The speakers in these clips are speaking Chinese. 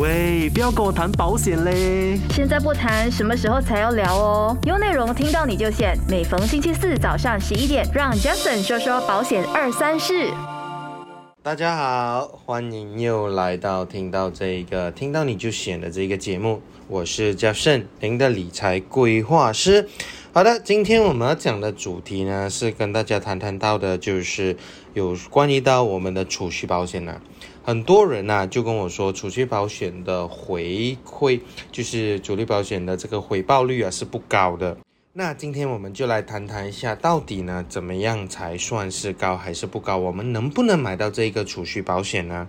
喂，不要跟我谈保险嘞！现在不谈，什么时候才要聊哦？有内容听到你就选。每逢星期四早上十一点，让 Jason 说说保险二三事。大家好，欢迎又来到听到这一个听到你就选的这个节目，我是 Jason，您的理财规划师。好的，今天我们要讲的主题呢，是跟大家谈谈到的，就是有关于到我们的储蓄保险呢。很多人呢就跟我说，储蓄保险的回馈，就是主力保险的这个回报率啊是不高的。那今天我们就来谈谈一下，到底呢怎么样才算是高还是不高？我们能不能买到这个储蓄保险呢？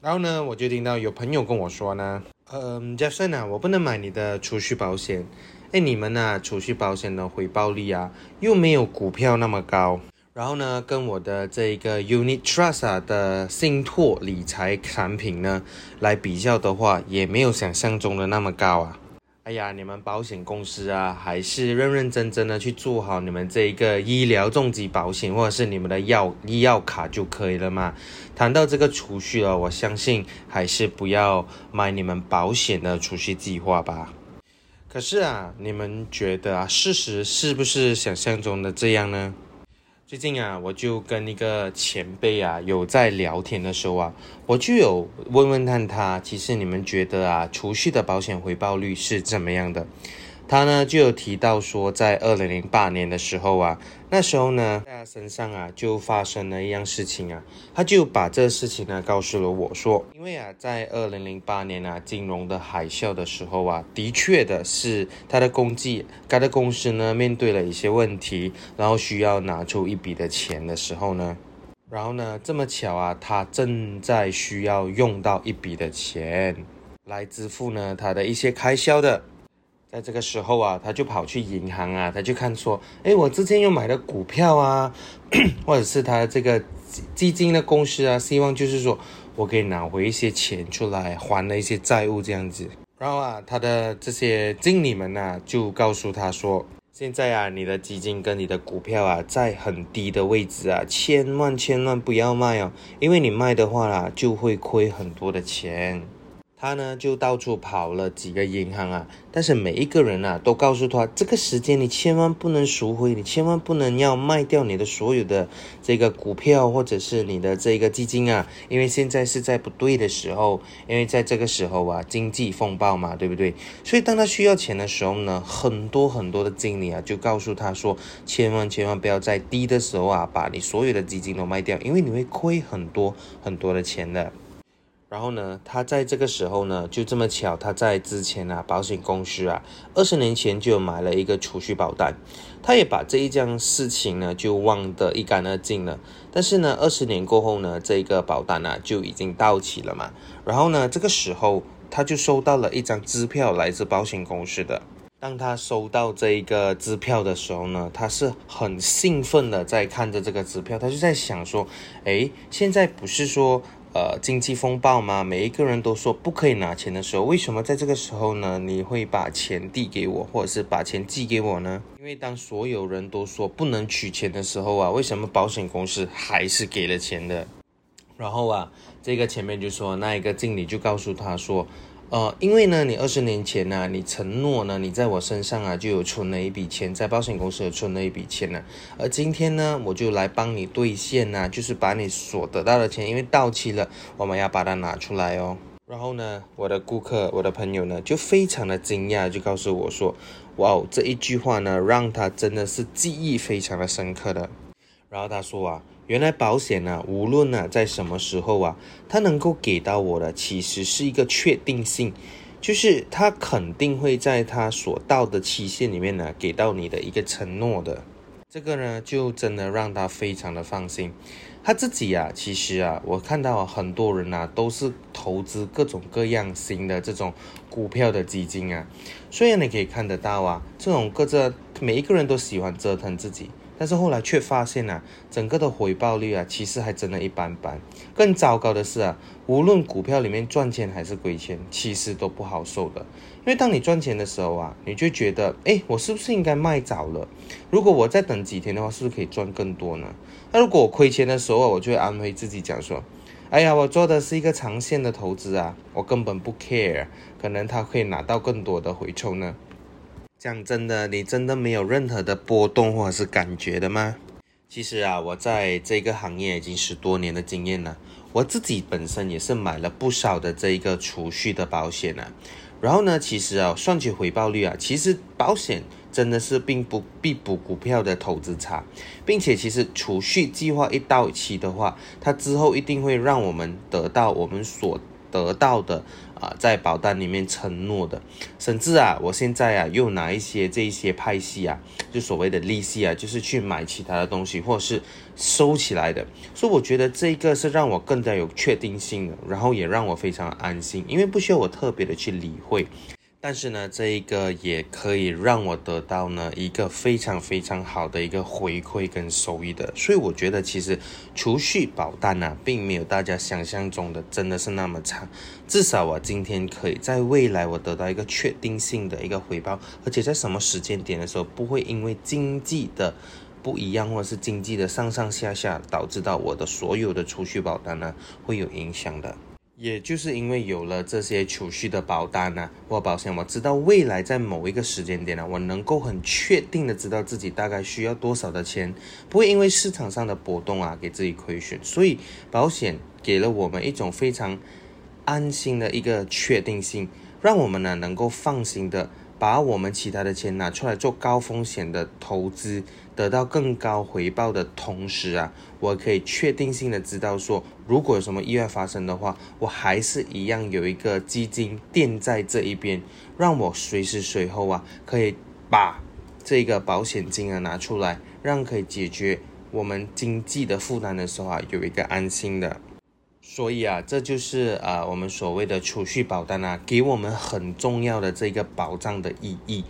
然后呢，我就听到有朋友跟我说呢，嗯，嘉盛啊，我不能买你的储蓄保险。哎，你们呐？储蓄保险的回报率啊，又没有股票那么高。然后呢，跟我的这个 Unit Trust 的信托理财产品呢来比较的话，也没有想象中的那么高啊。哎呀，你们保险公司啊，还是认认真真的去做好你们这一个医疗重疾保险，或者是你们的药医药卡就可以了嘛。谈到这个储蓄了，我相信还是不要买你们保险的储蓄计划吧。可是啊，你们觉得啊，事实是不是想象中的这样呢？最近啊，我就跟一个前辈啊有在聊天的时候啊，我就有问问看他，其实你们觉得啊，储蓄的保险回报率是怎么样的？他呢就有提到说，在二零零八年的时候啊，那时候呢，在他身上啊就发生了一样事情啊，他就把这事情呢告诉了我说，因为啊，在二零零八年啊金融的海啸的时候啊，的确的是他的公绩，他的公司呢面对了一些问题，然后需要拿出一笔的钱的时候呢，然后呢这么巧啊，他正在需要用到一笔的钱来支付呢他的一些开销的。在这个时候啊，他就跑去银行啊，他就看说，哎，我之前又买了股票啊，或者是他这个基金的公司啊，希望就是说我可以拿回一些钱出来还了一些债务这样子。然后啊，他的这些经理们呢，就告诉他说，现在啊，你的基金跟你的股票啊，在很低的位置啊，千万千万不要卖哦，因为你卖的话啦，就会亏很多的钱。他呢就到处跑了几个银行啊，但是每一个人啊都告诉他，这个时间你千万不能赎回，你千万不能要卖掉你的所有的这个股票或者是你的这个基金啊，因为现在是在不对的时候，因为在这个时候啊经济风暴嘛，对不对？所以当他需要钱的时候呢，很多很多的经理啊就告诉他说，千万千万不要在低的时候啊把你所有的基金都卖掉，因为你会亏很多很多的钱的。然后呢，他在这个时候呢，就这么巧，他在之前啊，保险公司啊，二十年前就买了一个储蓄保单，他也把这一件事情呢，就忘得一干二净了。但是呢，二十年过后呢，这个保单呢就已经到期了嘛。然后呢，这个时候他就收到了一张支票，来自保险公司的。当他收到这一个支票的时候呢，他是很兴奋的在看着这个支票，他就在想说，哎，现在不是说。呃，经济风暴吗？每一个人都说不可以拿钱的时候，为什么在这个时候呢？你会把钱递给我，或者是把钱寄给我呢？因为当所有人都说不能取钱的时候啊，为什么保险公司还是给了钱的？然后啊，这个前面就说那一个经理就告诉他说。呃，因为呢，你二十年前呢，你承诺呢，你在我身上啊，就有存了一笔钱，在保险公司有存了一笔钱呢。而今天呢，我就来帮你兑现呢，就是把你所得到的钱，因为到期了，我们要把它拿出来哦。然后呢，我的顾客，我的朋友呢，就非常的惊讶，就告诉我说，哇哦，这一句话呢，让他真的是记忆非常的深刻的。然后他说啊。原来保险呢，无论呢在什么时候啊，它能够给到我的，其实是一个确定性，就是它肯定会在它所到的期限里面呢，给到你的一个承诺的。这个呢，就真的让他非常的放心。他自己啊，其实啊，我看到很多人啊，都是投资各种各样新的这种股票的基金啊。虽然你可以看得到啊，这种各个每一个人都喜欢折腾自己。但是后来却发现啊，整个的回报率啊，其实还真的一般般。更糟糕的是啊，无论股票里面赚钱还是亏钱，其实都不好受的。因为当你赚钱的时候啊，你就觉得，哎，我是不是应该卖早了？如果我再等几天的话，是不是可以赚更多呢？那如果我亏钱的时候，我就会安慰自己讲说，哎呀，我做的是一个长线的投资啊，我根本不 care，可能他可以拿到更多的回抽呢。讲真的，你真的没有任何的波动或者是感觉的吗？其实啊，我在这个行业已经十多年的经验了，我自己本身也是买了不少的这一个储蓄的保险啊。然后呢，其实啊，算起回报率啊，其实保险真的是并不比补股票的投资差，并且其实储蓄计划一到期的话，它之后一定会让我们得到我们所。得到的啊，在保单里面承诺的，甚至啊，我现在啊又拿一些这一些派息啊，就所谓的利息啊，就是去买其他的东西，或者是收起来的，所以我觉得这个是让我更加有确定性的，然后也让我非常安心，因为不需要我特别的去理会。但是呢，这一个也可以让我得到呢一个非常非常好的一个回馈跟收益的，所以我觉得其实储蓄保单呢，并没有大家想象中的真的是那么差。至少我今天可以在未来我得到一个确定性的一个回报，而且在什么时间点的时候，不会因为经济的不一样，或者是经济的上上下下，导致到我的所有的储蓄保单呢会有影响的。也就是因为有了这些储蓄的保单呢，或保险，我知道未来在某一个时间点呢，我能够很确定的知道自己大概需要多少的钱，不会因为市场上的波动啊给自己亏损。所以保险给了我们一种非常安心的一个确定性，让我们呢能够放心的。把我们其他的钱拿出来做高风险的投资，得到更高回报的同时啊，我可以确定性的知道说，如果有什么意外发生的话，我还是一样有一个基金垫在这一边，让我随时随后啊可以把这个保险金额拿出来，让可以解决我们经济的负担的时候啊，有一个安心的。所以啊，这就是啊我们所谓的储蓄保单啊，给我们很重要的这个保障的意义。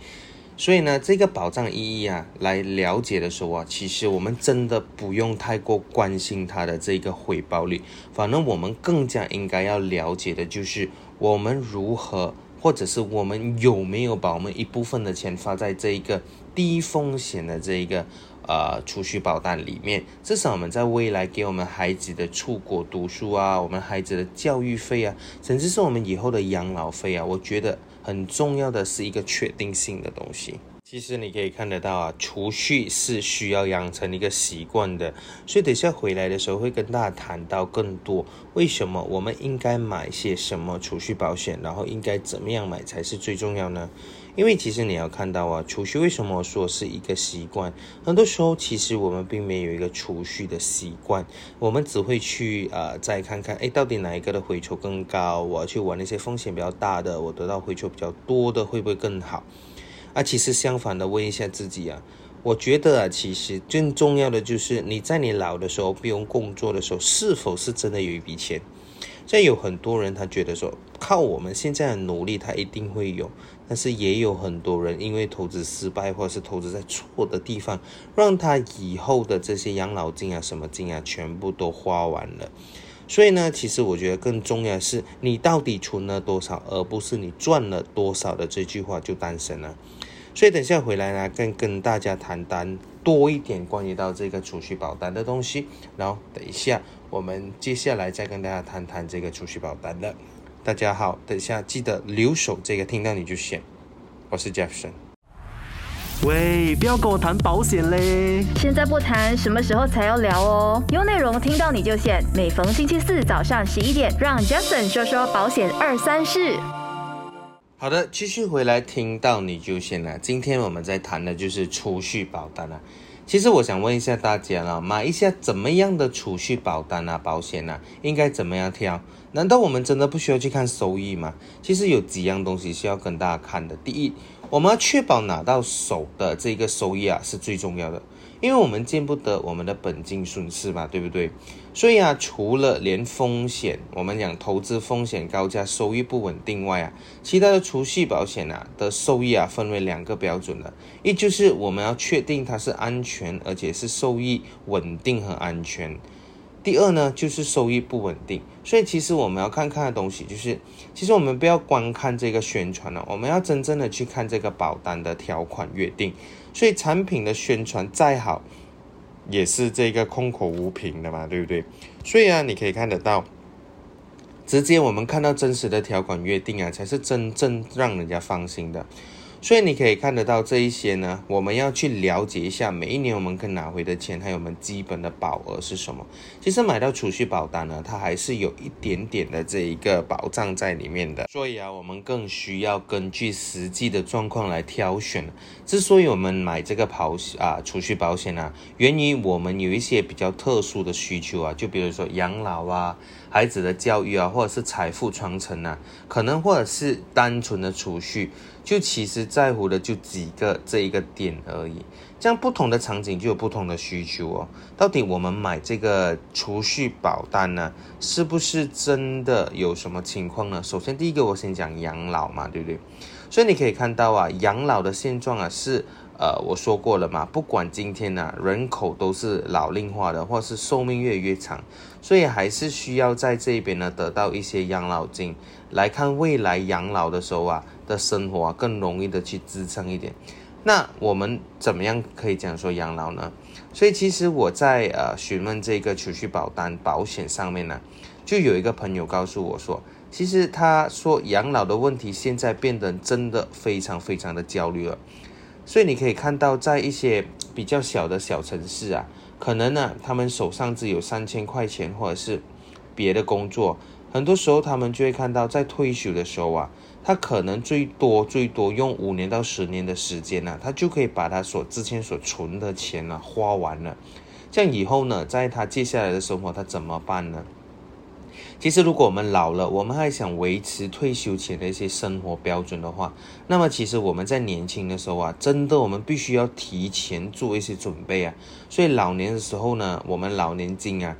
所以呢，这个保障意义啊，来了解的时候啊，其实我们真的不用太过关心它的这个回报率，反正我们更加应该要了解的就是我们如何，或者是我们有没有把我们一部分的钱发在这一个低风险的这一个。呃，储蓄保单里面，至少我们在未来给我们孩子的出国读书啊，我们孩子的教育费啊，甚至是我们以后的养老费啊，我觉得很重要的是一个确定性的东西。其实你可以看得到啊，储蓄是需要养成一个习惯的，所以等下回来的时候会跟大家谈到更多，为什么我们应该买些什么储蓄保险，然后应该怎么样买才是最重要呢？因为其实你要看到啊，储蓄为什么说是一个习惯？很多时候其实我们并没有一个储蓄的习惯，我们只会去呃再看看，哎，到底哪一个的回酬更高？我要去玩那些风险比较大的，我得到回酬比较多的会不会更好？啊，其实相反的，问一下自己啊，我觉得啊，其实最重要的就是你在你老的时候不用工作的时候，是否是真的有一笔钱？现在有很多人他觉得说，靠我们现在的努力，他一定会有。但是也有很多人因为投资失败，或者是投资在错的地方，让他以后的这些养老金啊、什么金啊，全部都花完了。所以呢，其实我觉得更重要的是你到底存了多少，而不是你赚了多少的这句话就诞生了。所以等下回来呢，跟跟大家谈谈多一点关于到这个储蓄保单的东西。然后等一下，我们接下来再跟大家谈谈这个储蓄保单的。大家好，等下记得留守这个，听到你就选。我是 Jefferson。喂，不要跟我谈保险嘞！现在不谈，什么时候才要聊哦？有内容听到你就选。每逢星期四早上十一点，让 Jefferson 说说保险二三事。好的，继续回来听到你就先了。今天我们在谈的就是储蓄保单啊。其实我想问一下大家了，买一下怎么样的储蓄保单啊、保险啊，应该怎么样挑？难道我们真的不需要去看收益吗？其实有几样东西是要跟大家看的。第一，我们要确保拿到手的这个收益啊是最重要的，因为我们见不得我们的本金损失嘛，对不对？所以啊，除了连风险，我们讲投资风险高加收益不稳定外啊，其他的储蓄保险啊的收益啊分为两个标准的，一就是我们要确定它是安全，而且是收益稳定和安全。第二呢，就是收益不稳定，所以其实我们要看看的东西，就是其实我们不要光看这个宣传了，我们要真正的去看这个保单的条款约定。所以产品的宣传再好，也是这个空口无凭的嘛，对不对？所以啊，你可以看得到，直接我们看到真实的条款约定啊，才是真正让人家放心的。所以你可以看得到这一些呢，我们要去了解一下每一年我们可以拿回的钱，还有我们基本的保额是什么。其实买到储蓄保单呢，它还是有一点点的这一个保障在里面的。所以啊，我们更需要根据实际的状况来挑选。之所以我们买这个保啊储蓄保险啊，源于我们有一些比较特殊的需求啊，就比如说养老啊。孩子的教育啊，或者是财富传承啊，可能或者是单纯的储蓄，就其实在乎的就几个这一个点而已。这样不同的场景就有不同的需求哦。到底我们买这个储蓄保单呢，是不是真的有什么情况呢？首先第一个我先讲养老嘛，对不对？所以你可以看到啊，养老的现状啊是。呃，我说过了嘛，不管今天呢，人口都是老龄化的，或是寿命越来越长，所以还是需要在这边呢得到一些养老金，来看未来养老的时候啊的生活啊更容易的去支撑一点。那我们怎么样可以讲说养老呢？所以其实我在呃询问这个储蓄保单保险上面呢，就有一个朋友告诉我说，其实他说养老的问题现在变得真的非常非常的焦虑了。所以你可以看到，在一些比较小的小城市啊，可能呢，他们手上只有三千块钱，或者是别的工作，很多时候他们就会看到，在退休的时候啊，他可能最多最多用五年到十年的时间呢，他就可以把他所之前所存的钱呢花完了。这样以后呢，在他接下来的生活，他怎么办呢？其实，如果我们老了，我们还想维持退休前的一些生活标准的话，那么其实我们在年轻的时候啊，真的我们必须要提前做一些准备啊。所以老年的时候呢，我们老年金啊，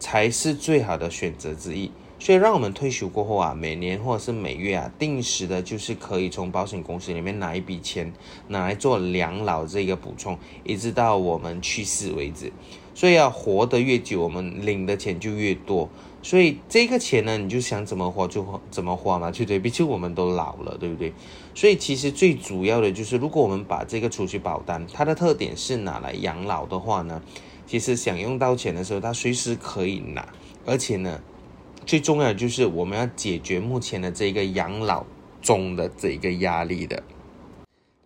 才是最好的选择之一。所以，让我们退休过后啊，每年或者是每月啊，定时的，就是可以从保险公司里面拿一笔钱，拿来做养老这个补充，一直到我们去世为止。所以啊，活得越久，我们领的钱就越多。所以这个钱呢，你就想怎么花就怎么花嘛，对不对？毕竟我们都老了，对不对？所以其实最主要的就是，如果我们把这个储蓄保单，它的特点是拿来养老的话呢，其实想用到钱的时候，它随时可以拿。而且呢，最重要的就是我们要解决目前的这个养老中的这个压力的。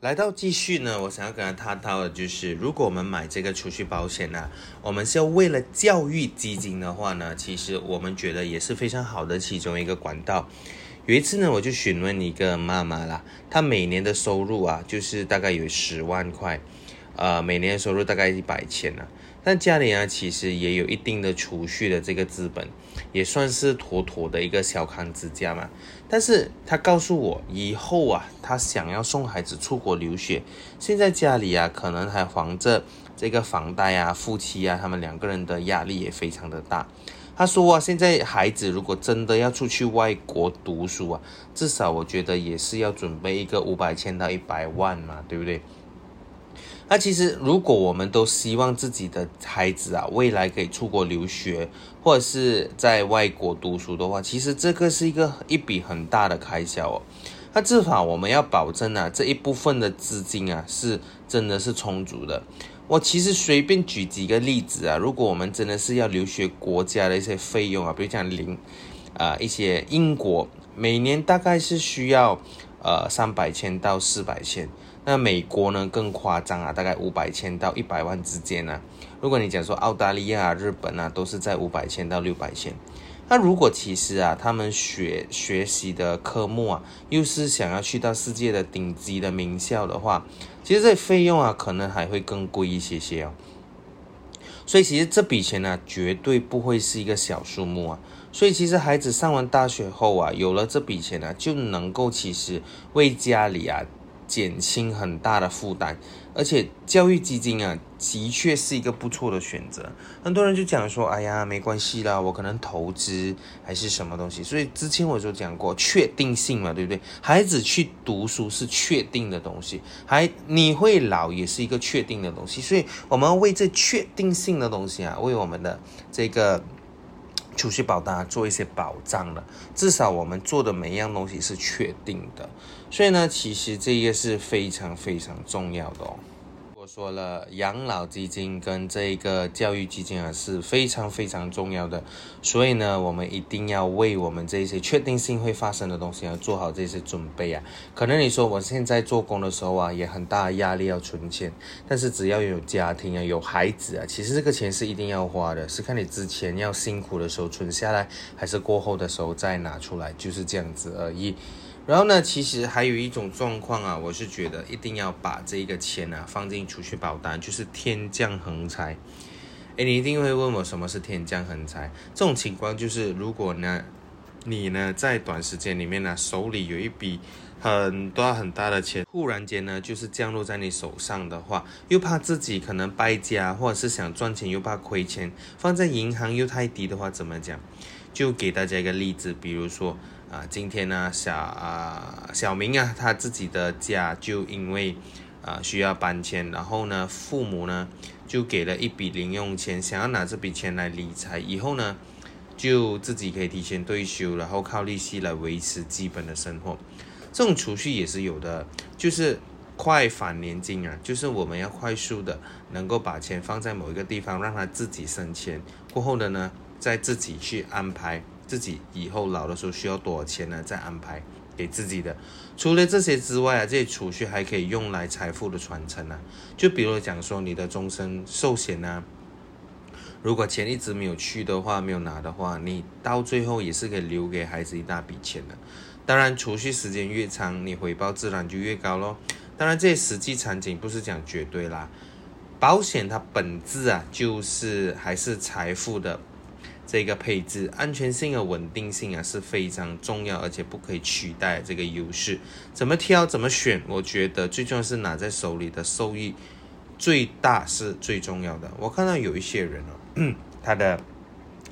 来到继续呢，我想要跟他探讨的就是，如果我们买这个储蓄保险呢，我们是要为了教育基金的话呢，其实我们觉得也是非常好的其中一个管道。有一次呢，我就询问一个妈妈啦，她每年的收入啊，就是大概有十万块，呃，每年的收入大概一百千呢。但家里啊，其实也有一定的储蓄的这个资本，也算是妥妥的一个小康之家嘛。但是他告诉我，以后啊，他想要送孩子出国留学，现在家里啊，可能还还着这个房贷啊，夫妻啊，他们两个人的压力也非常的大。他说啊，现在孩子如果真的要出去外国读书啊，至少我觉得也是要准备一个五百千到一百万嘛，对不对？那其实，如果我们都希望自己的孩子啊，未来可以出国留学，或者是在外国读书的话，其实这个是一个一笔很大的开销哦。那至少我们要保证啊，这一部分的资金啊，是真的是充足的。我其实随便举几个例子啊，如果我们真的是要留学国家的一些费用啊，比如讲零啊，一些英国每年大概是需要呃三百千到四百千。那美国呢更夸张啊，大概五百千到一百万之间呢。如果你讲说澳大利亚、日本啊，都是在五百千到六百千。那如果其实啊，他们学学习的科目啊，又是想要去到世界的顶级的名校的话，其实这费用啊，可能还会更贵一些些哦。所以其实这笔钱呢，绝对不会是一个小数目啊。所以其实孩子上完大学后啊，有了这笔钱呢，就能够其实为家里啊。减轻很大的负担，而且教育基金啊，的确是一个不错的选择。很多人就讲说，哎呀，没关系啦，我可能投资还是什么东西。所以之前我就讲过，确定性嘛，对不对？孩子去读书是确定的东西，还你会老也是一个确定的东西。所以我们为这确定性的东西啊，为我们的这个。储蓄保单做一些保障了，至少我们做的每一样东西是确定的，所以呢，其实这个是非常非常重要的哦。说了，养老基金跟这个教育基金啊是非常非常重要的，所以呢，我们一定要为我们这些确定性会发生的东西要做好这些准备啊。可能你说我现在做工的时候啊，也很大压力要存钱，但是只要有家庭啊，有孩子啊，其实这个钱是一定要花的，是看你之前要辛苦的时候存下来，还是过后的时候再拿出来，就是这样子而已。然后呢，其实还有一种状况啊，我是觉得一定要把这个钱啊放进储蓄保单，就是天降横财。哎，你一定会问我什么是天降横财？这种情况就是，如果呢，你呢在短时间里面呢手里有一笔很多很大的钱，忽然间呢就是降落在你手上的话，又怕自己可能败家，或者是想赚钱又怕亏钱，放在银行又太低的话，怎么讲？就给大家一个例子，比如说。啊，今天呢，小啊小明啊，他自己的家就因为啊需要搬迁，然后呢，父母呢就给了一笔零用钱，想要拿这笔钱来理财，以后呢就自己可以提前退休，然后靠利息来维持基本的生活。这种储蓄也是有的，就是快返年金啊，就是我们要快速的能够把钱放在某一个地方，让他自己生钱，过后的呢再自己去安排。自己以后老的时候需要多少钱呢？再安排给自己的。除了这些之外啊，这些储蓄还可以用来财富的传承啊。就比如讲说你的终身寿险呢，如果钱一直没有去的话，没有拿的话，你到最后也是可以留给孩子一大笔钱的。当然，储蓄时间越长，你回报自然就越高咯。当然，这些实际场景不是讲绝对啦。保险它本质啊，就是还是财富的。这个配置安全性和稳定性啊是非常重要，而且不可以取代这个优势。怎么挑怎么选，我觉得最重要是拿在手里的收益最大是最重要的。我看到有一些人哦，他的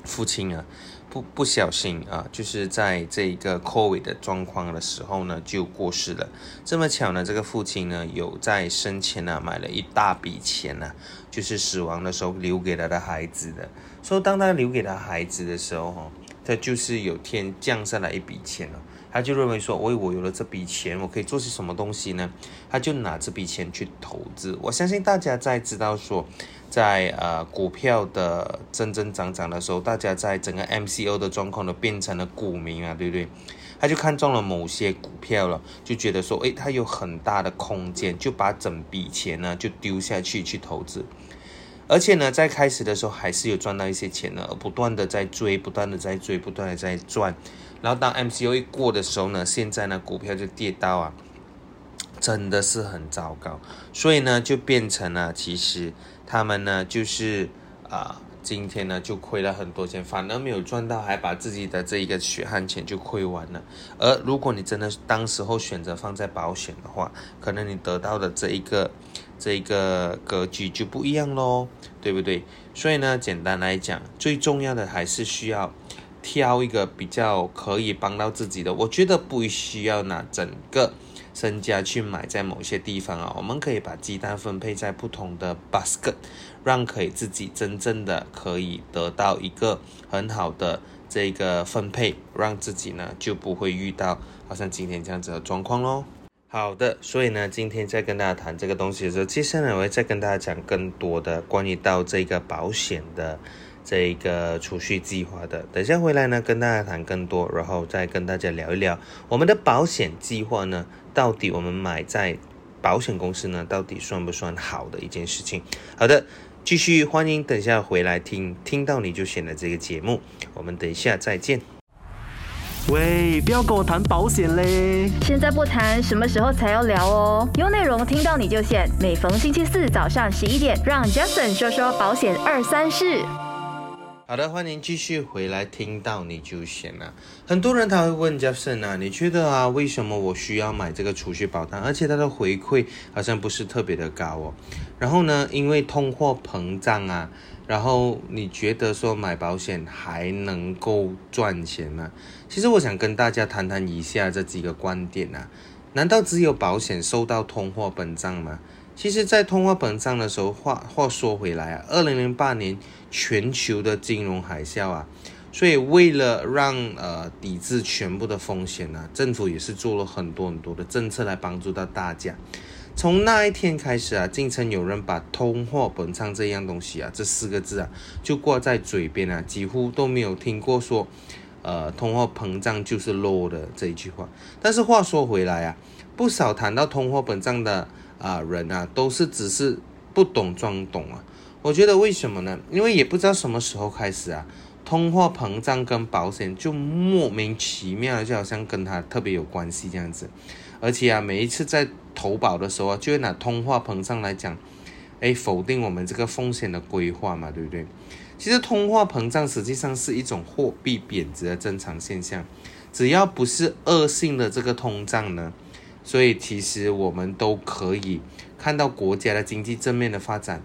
父亲啊不不小心啊，就是在这个 COVID 的状况的时候呢就过世了。这么巧呢，这个父亲呢有在生前呢买了一大笔钱呢，就是死亡的时候留给他的孩子的。说当他留给他孩子的时候，哈，他就是有天降下来一笔钱了，他就认为说，喂，我有了这笔钱，我可以做些什么东西呢？他就拿这笔钱去投资。我相信大家在知道说，在呃股票的增增长长的时候，大家在整个 MCO 的状况都变成了股民啊，对不对？他就看中了某些股票了，就觉得说，诶，他有很大的空间，就把整笔钱呢就丢下去去投资。而且呢，在开始的时候还是有赚到一些钱的，而不断的在追，不断的在追，不断的在赚。然后当 MCO 一过的时候呢，现在呢股票就跌到啊，真的是很糟糕。所以呢，就变成了其实他们呢就是啊，今天呢就亏了很多钱，反而没有赚到，还把自己的这一个血汗钱就亏完了。而如果你真的当时候选择放在保险的话，可能你得到的这一个。这个格局就不一样喽，对不对？所以呢，简单来讲，最重要的还是需要挑一个比较可以帮到自己的。我觉得不需要拿整个身家去买在某些地方啊，我们可以把鸡蛋分配在不同的 basket，让可以自己真正的可以得到一个很好的这个分配，让自己呢就不会遇到好像今天这样子的状况喽。好的，所以呢，今天在跟大家谈这个东西的时候，接下来我会再跟大家讲更多的关于到这个保险的这个储蓄计划的。等下回来呢，跟大家谈更多，然后再跟大家聊一聊我们的保险计划呢，到底我们买在保险公司呢，到底算不算好的一件事情？好的，继续欢迎等下回来听，听到你就选了这个节目，我们等一下再见。喂，不要跟我谈保险嘞！现在不谈，什么时候才要聊哦？有内容听到你就选。每逢星期四早上十一点，让 Jason 说说保险二三事。好的，欢迎继续回来，听到你就选了。很多人他会问 Jason 啊，你觉得啊，为什么我需要买这个储蓄保单？而且它的回馈好像不是特别的高哦。然后呢，因为通货膨胀啊。然后你觉得说买保险还能够赚钱吗？其实我想跟大家谈谈以下这几个观点啊。难道只有保险受到通货膨胀吗？其实，在通货膨胀的时候，话话说回来啊，二零零八年全球的金融海啸啊，所以为了让呃抵制全部的风险呢，政府也是做了很多很多的政策来帮助到大家。从那一天开始啊，竟曾有人把通货膨胀这样东西啊，这四个字啊，就挂在嘴边啊，几乎都没有听过说，呃，通货膨胀就是 low 的这一句话。但是话说回来啊，不少谈到通货膨胀的啊人啊，都是只是不懂装懂啊。我觉得为什么呢？因为也不知道什么时候开始啊，通货膨胀跟保险就莫名其妙，就好像跟它特别有关系这样子。而且啊，每一次在投保的时候啊，就会拿通货膨胀来讲，哎，否定我们这个风险的规划嘛，对不对？其实通货膨胀实际上是一种货币贬值的正常现象，只要不是恶性的这个通胀呢，所以其实我们都可以看到国家的经济正面的发展。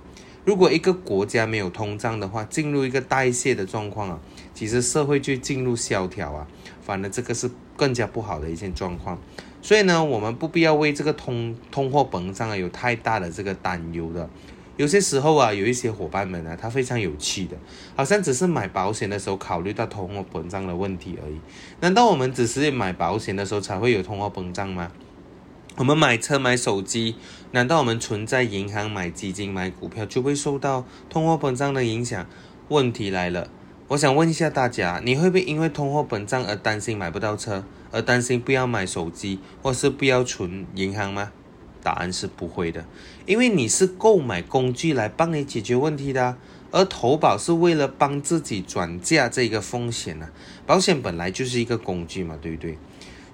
如果一个国家没有通胀的话，进入一个代谢的状况啊，其实社会就进入萧条啊，反而这个是更加不好的一件状况。所以呢，我们不必要为这个通通货膨胀啊有太大的这个担忧的。有些时候啊，有一些伙伴们啊，他非常有趣的，好像只是买保险的时候考虑到通货膨胀的问题而已。难道我们只是买保险的时候才会有通货膨胀吗？我们买车买手机，难道我们存在银行买基金买股票就会受到通货膨胀的影响？问题来了，我想问一下大家，你会不会因为通货膨胀而担心买不到车？而担心不要买手机，或是不要存银行吗？答案是不会的，因为你是购买工具来帮你解决问题的，而投保是为了帮自己转嫁这个风险呢。保险本来就是一个工具嘛，对不对？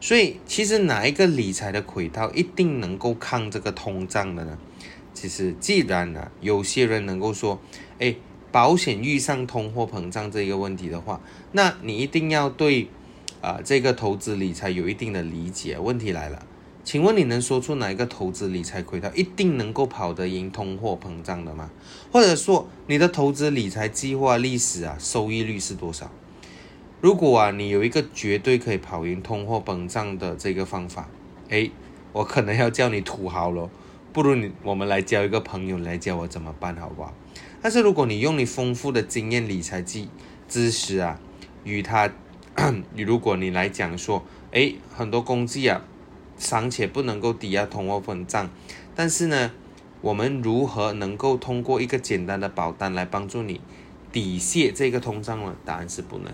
所以其实哪一个理财的轨道一定能够抗这个通胀的呢？其实既然呢，有些人能够说，哎，保险遇上通货膨胀这个问题的话，那你一定要对。啊，这个投资理财有一定的理解。问题来了，请问你能说出哪一个投资理财轨道一定能够跑得赢通货膨胀的吗？或者说，你的投资理财计划历史啊，收益率是多少？如果啊，你有一个绝对可以跑赢通货膨胀的这个方法，诶，我可能要叫你土豪了。不如你，我们来交一个朋友来教我怎么办，好不好？但是如果你用你丰富的经验理财技知识啊，与他。你如果你来讲说，哎，很多工具啊，尚且不能够抵押通货膨胀，但是呢，我们如何能够通过一个简单的保单来帮助你抵卸这个通胀呢？答案是不能，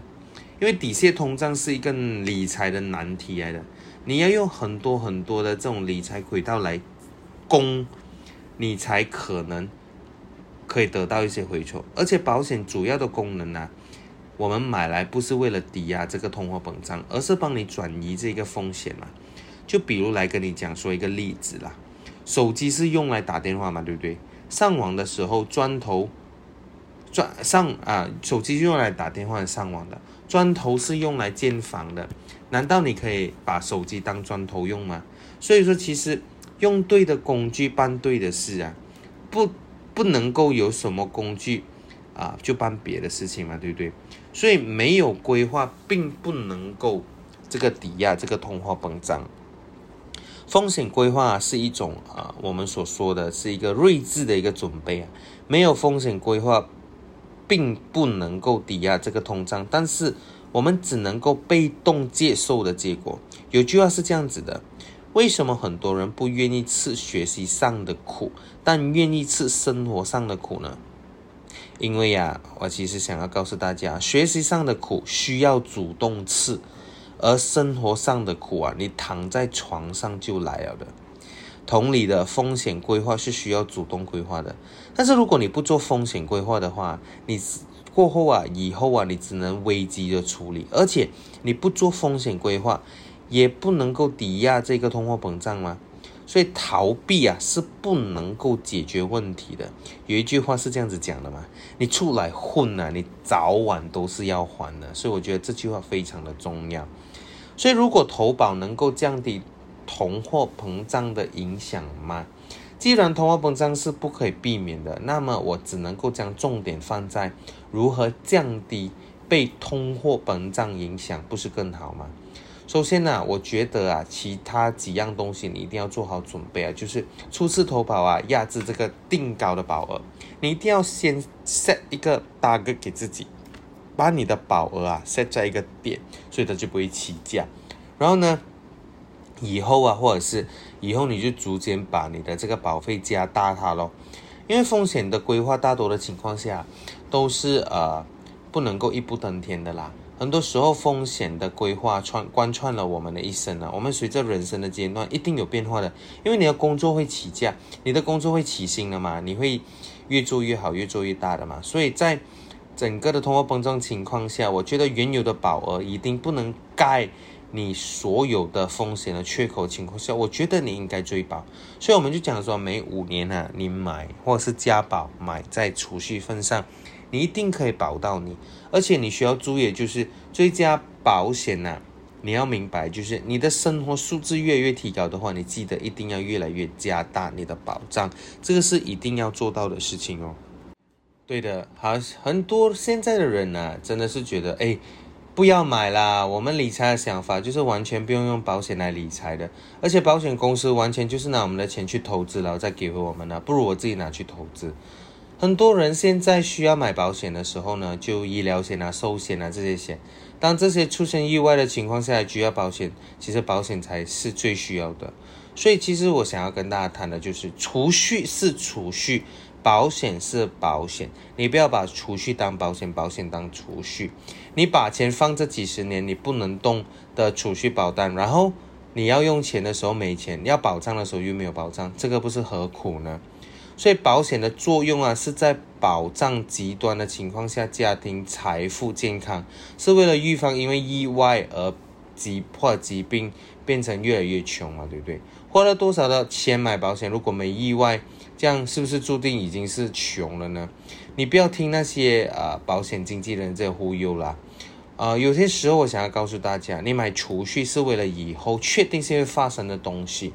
因为抵卸通胀是一个理财的难题来的，你要用很多很多的这种理财轨道来供，你才可能可以得到一些回酬，而且保险主要的功能呢？我们买来不是为了抵押这个通货膨胀，而是帮你转移这个风险嘛。就比如来跟你讲说一个例子啦，手机是用来打电话嘛，对不对？上网的时候砖头砖上啊，手机用来打电话上网的，砖头是用来建房的。难道你可以把手机当砖头用吗？所以说，其实用对的工具办对的事啊，不不能够有什么工具啊就办别的事情嘛，对不对？所以没有规划，并不能够这个抵押这个通货膨胀。风险规划是一种啊，我们所说的是一个睿智的一个准备啊。没有风险规划，并不能够抵押这个通胀，但是我们只能够被动接受的结果。有句话是这样子的：为什么很多人不愿意吃学习上的苦，但愿意吃生活上的苦呢？因为呀，我其实想要告诉大家，学习上的苦需要主动吃，而生活上的苦啊，你躺在床上就来了的。同理的风险规划是需要主动规划的，但是如果你不做风险规划的话，你过后啊，以后啊，你只能危机的处理，而且你不做风险规划，也不能够抵押这个通货膨胀吗？所以逃避啊是不能够解决问题的。有一句话是这样子讲的嘛，你出来混啊，你早晚都是要还的。所以我觉得这句话非常的重要。所以如果投保能够降低通货膨胀的影响吗？既然通货膨胀是不可以避免的，那么我只能够将重点放在如何降低被通货膨胀影响，不是更好吗？首先呢，我觉得啊，其他几样东西你一定要做好准备啊，就是初次投保啊，压制这个定高的保额，你一定要先 set 一个大个给自己，把你的保额啊 set 在一个点，所以它就不会起价。然后呢，以后啊，或者是以后你就逐渐把你的这个保费加大它咯。因为风险的规划大多的情况下都是呃不能够一步登天的啦。很多时候风险的规划穿贯穿了我们的一生呢。我们随着人生的阶段一定有变化的，因为你的工作会起价，你的工作会起薪了嘛，你会越做越好，越做越大的嘛。所以在整个的通货膨胀情况下，我觉得原有的保额一定不能盖。你所有的风险的缺口情况下，我觉得你应该追保，所以我们就讲说，每五年啊，你买或者是加保买在储蓄份上，你一定可以保到你。而且你需要注意，就是追加保险呢，你要明白，就是你的生活素质越来越提高的话，你记得一定要越来越加大你的保障，这个是一定要做到的事情哦。对的，好，很多现在的人呢，真的是觉得，哎。不要买啦！我们理财的想法就是完全不用用保险来理财的，而且保险公司完全就是拿我们的钱去投资，然后再给回我们呢。不如我自己拿去投资。很多人现在需要买保险的时候呢，就医疗险啊、寿险啊这些险。当这些出现意外的情况下，需要保险，其实保险才是最需要的。所以，其实我想要跟大家谈的就是储蓄是储蓄。保险是保险，你不要把储蓄当保险，保险当储蓄。你把钱放这几十年你不能动的储蓄保单，然后你要用钱的时候没钱，要保障的时候又没有保障，这个不是何苦呢？所以保险的作用啊，是在保障极端的情况下家庭财富健康，是为了预防因为意外而急迫疾病变成越来越穷嘛，对不对？花了多少的钱买保险，如果没意外？这样是不是注定已经是穷了呢？你不要听那些啊保险经纪人在忽悠啦。啊，有些时候我想要告诉大家，你买储蓄是为了以后确定性会发生的东西，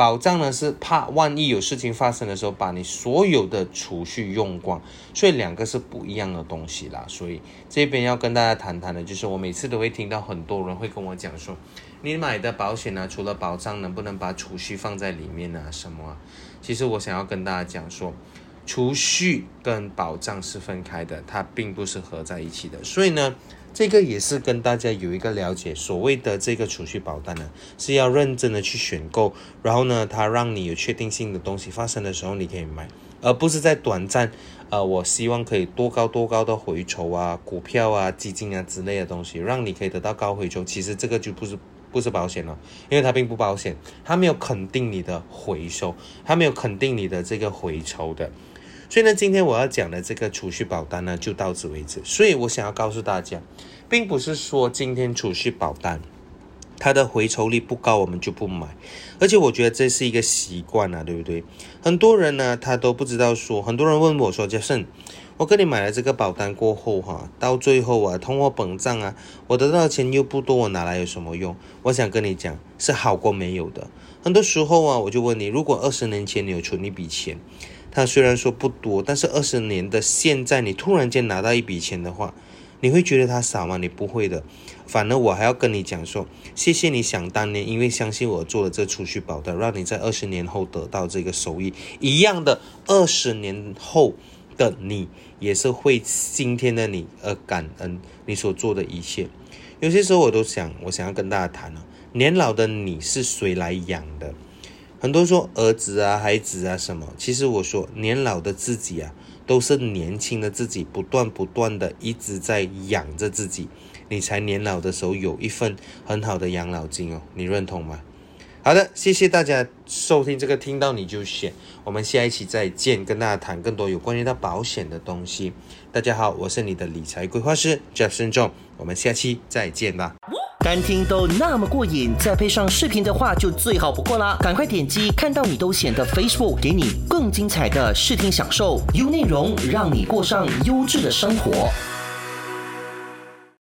保障呢是怕万一有事情发生的时候把你所有的储蓄用光，所以两个是不一样的东西啦。所以这边要跟大家谈谈的，就是我每次都会听到很多人会跟我讲说，你买的保险呢，除了保障，能不能把储蓄放在里面呢？什么？其实我想要跟大家讲说，储蓄跟保障是分开的，它并不是合在一起的。所以呢，这个也是跟大家有一个了解，所谓的这个储蓄保单呢，是要认真的去选购，然后呢，它让你有确定性的东西发生的时候你可以买，而不是在短暂，呃，我希望可以多高多高的回酬啊，股票啊、基金啊之类的东西，让你可以得到高回酬。其实这个就不是。不是保险了，因为它并不保险，它没有肯定你的回收，它没有肯定你的这个回酬的。所以呢，今天我要讲的这个储蓄保单呢，就到此为止。所以我想要告诉大家，并不是说今天储蓄保单它的回酬率不高，我们就不买。而且我觉得这是一个习惯啊，对不对？很多人呢，他都不知道说，很多人问我说，杰森。我跟你买了这个保单过后，哈，到最后啊，通货膨胀啊，我得到的钱又不多，我拿来有什么用？我想跟你讲，是好过没有的。很多时候啊，我就问你，如果二十年前你有存一笔钱，它虽然说不多，但是二十年的现在，你突然间拿到一笔钱的话，你会觉得它少吗？你不会的。反而我还要跟你讲说，谢谢你想当年，因为相信我做了这储蓄保单，让你在二十年后得到这个收益。一样的，二十年后。的你也是会今天的你而感恩你所做的一切。有些时候我都想，我想要跟大家谈哦，年老的你是谁来养的？很多说儿子啊、孩子啊什么，其实我说年老的自己啊，都是年轻的自己不断不断的一直在养着自己，你才年老的时候有一份很好的养老金哦，你认同吗？好的，谢谢大家收听这个，听到你就选。我们下一期再见，跟大家谈更多有关于到保险的东西。大家好，我是你的理财规划师 Jeff 慎重，我们下期再见吧。单听都那么过瘾，再配上视频的话就最好不过啦！赶快点击看到你都显得 Facebook，给你更精彩的视听享受，优内容让你过上优质的生活。